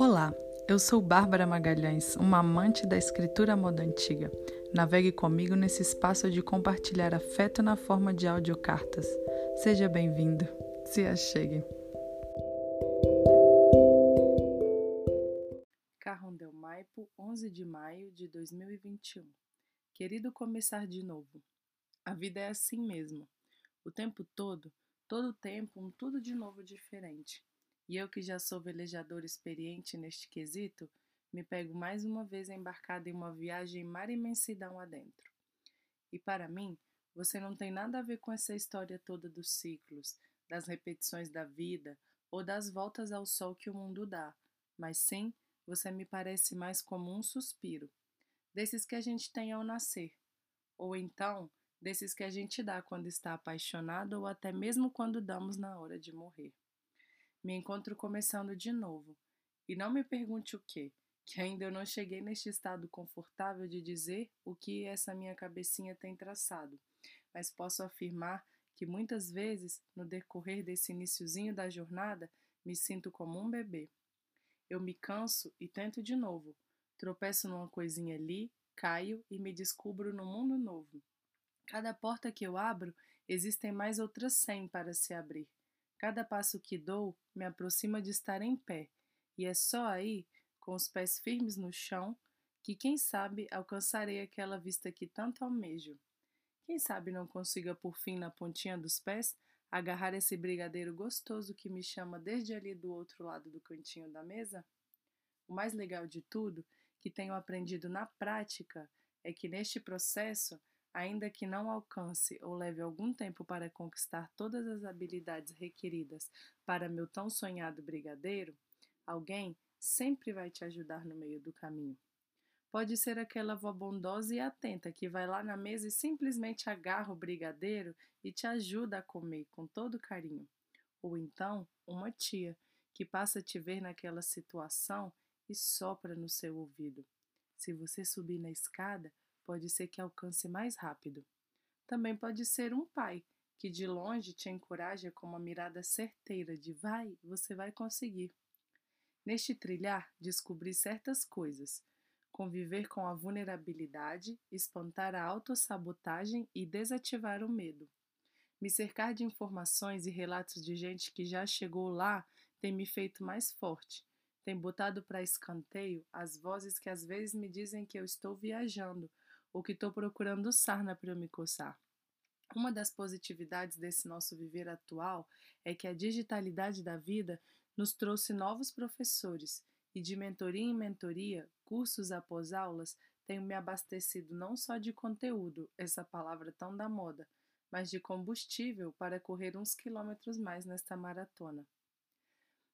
Olá, eu sou Bárbara Magalhães, uma amante da escritura moda antiga. Navegue comigo nesse espaço de compartilhar afeto na forma de audiocartas. Seja bem-vindo, se achegue. Carrondel Maipo, 11 de maio de 2021. Querido começar de novo. A vida é assim mesmo. O tempo todo, todo o tempo, um tudo de novo diferente. E eu que já sou velejador experiente neste quesito, me pego mais uma vez embarcada em uma viagem mar imensidão adentro. E para mim, você não tem nada a ver com essa história toda dos ciclos, das repetições da vida ou das voltas ao sol que o mundo dá, mas sim, você me parece mais como um suspiro, desses que a gente tem ao nascer, ou então desses que a gente dá quando está apaixonado ou até mesmo quando damos na hora de morrer. Me encontro começando de novo. E não me pergunte o que, que ainda eu não cheguei neste estado confortável de dizer o que essa minha cabecinha tem traçado. Mas posso afirmar que muitas vezes, no decorrer desse iniciozinho da jornada, me sinto como um bebê. Eu me canso e tento de novo. Tropeço numa coisinha ali, caio e me descubro num mundo novo. Cada porta que eu abro, existem mais outras cem para se abrir. Cada passo que dou me aproxima de estar em pé, e é só aí, com os pés firmes no chão, que quem sabe alcançarei aquela vista que tanto almejo. Quem sabe não consiga por fim na pontinha dos pés agarrar esse brigadeiro gostoso que me chama desde ali do outro lado do cantinho da mesa? O mais legal de tudo, que tenho aprendido na prática, é que neste processo Ainda que não alcance ou leve algum tempo para conquistar todas as habilidades requeridas para meu tão sonhado brigadeiro, alguém sempre vai te ajudar no meio do caminho. Pode ser aquela avó bondosa e atenta que vai lá na mesa e simplesmente agarra o brigadeiro e te ajuda a comer com todo carinho. Ou então, uma tia que passa a te ver naquela situação e sopra no seu ouvido. Se você subir na escada, pode ser que alcance mais rápido. Também pode ser um pai que de longe te encoraja com uma mirada certeira de vai, você vai conseguir. Neste trilhar, descobri certas coisas. Conviver com a vulnerabilidade, espantar a autossabotagem e desativar o medo. Me cercar de informações e relatos de gente que já chegou lá tem me feito mais forte. Tem botado para escanteio as vozes que às vezes me dizem que eu estou viajando ou que estou procurando sarna para eu me coçar. Uma das positividades desse nosso viver atual é que a digitalidade da vida nos trouxe novos professores e de mentoria em mentoria, cursos após aulas, tenho me abastecido não só de conteúdo, essa palavra tão da moda, mas de combustível para correr uns quilômetros mais nesta maratona.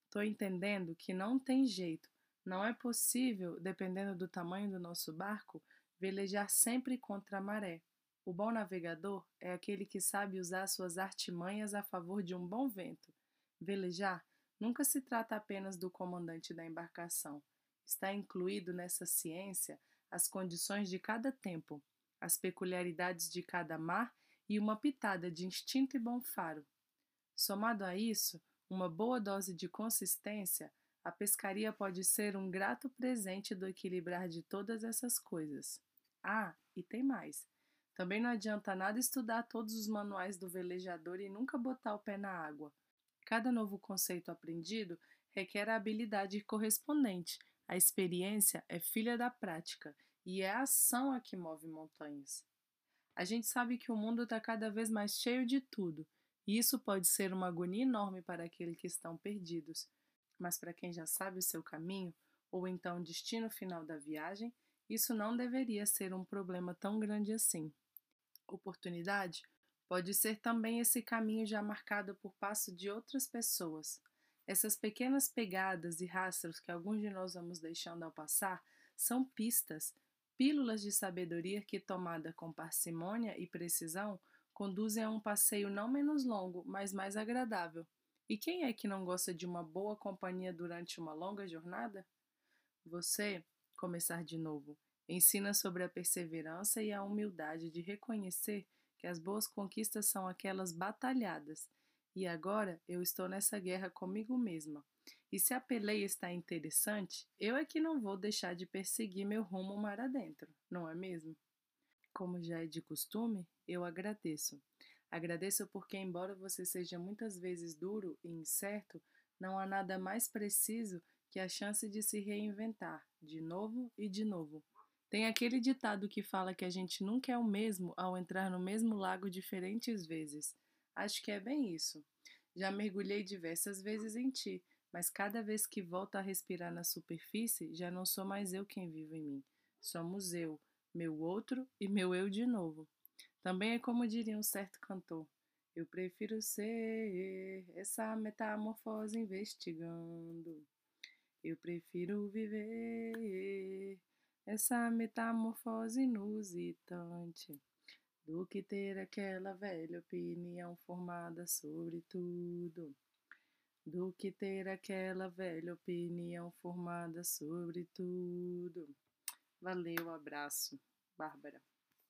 Estou entendendo que não tem jeito, não é possível, dependendo do tamanho do nosso barco, Velejar sempre contra a maré. O bom navegador é aquele que sabe usar suas artimanhas a favor de um bom vento. Velejar nunca se trata apenas do comandante da embarcação. Está incluído nessa ciência as condições de cada tempo, as peculiaridades de cada mar e uma pitada de instinto e bom faro. Somado a isso, uma boa dose de consistência, a pescaria pode ser um grato presente do equilibrar de todas essas coisas. Ah, e tem mais. Também não adianta nada estudar todos os manuais do velejador e nunca botar o pé na água. Cada novo conceito aprendido requer a habilidade correspondente. A experiência é filha da prática e é a ação a que move montanhas. A gente sabe que o mundo está cada vez mais cheio de tudo, e isso pode ser uma agonia enorme para aqueles que estão perdidos. Mas para quem já sabe o seu caminho, ou então o destino final da viagem, isso não deveria ser um problema tão grande assim. Oportunidade pode ser também esse caminho já marcado por passo de outras pessoas. Essas pequenas pegadas e rastros que alguns de nós vamos deixando ao passar são pistas, pílulas de sabedoria que, tomada com parcimônia e precisão, conduzem a um passeio não menos longo, mas mais agradável. E quem é que não gosta de uma boa companhia durante uma longa jornada? Você começar de novo. Ensina sobre a perseverança e a humildade de reconhecer que as boas conquistas são aquelas batalhadas. E agora eu estou nessa guerra comigo mesma. E se a peleia está interessante, eu é que não vou deixar de perseguir meu rumo mar adentro, não é mesmo? Como já é de costume, eu agradeço. Agradeço porque, embora você seja muitas vezes duro e incerto, não há nada mais preciso que a chance de se reinventar, de novo e de novo. Tem aquele ditado que fala que a gente nunca é o mesmo ao entrar no mesmo lago diferentes vezes. Acho que é bem isso. Já mergulhei diversas vezes em ti, mas cada vez que volto a respirar na superfície, já não sou mais eu quem vivo em mim. Somos eu, meu outro e meu eu de novo. Também é como diria um certo cantor: eu prefiro ser essa metamorfose investigando. Eu prefiro viver essa metamorfose inusitante do que ter aquela velha opinião formada sobre tudo. Do que ter aquela velha opinião formada sobre tudo. Valeu, abraço, Bárbara.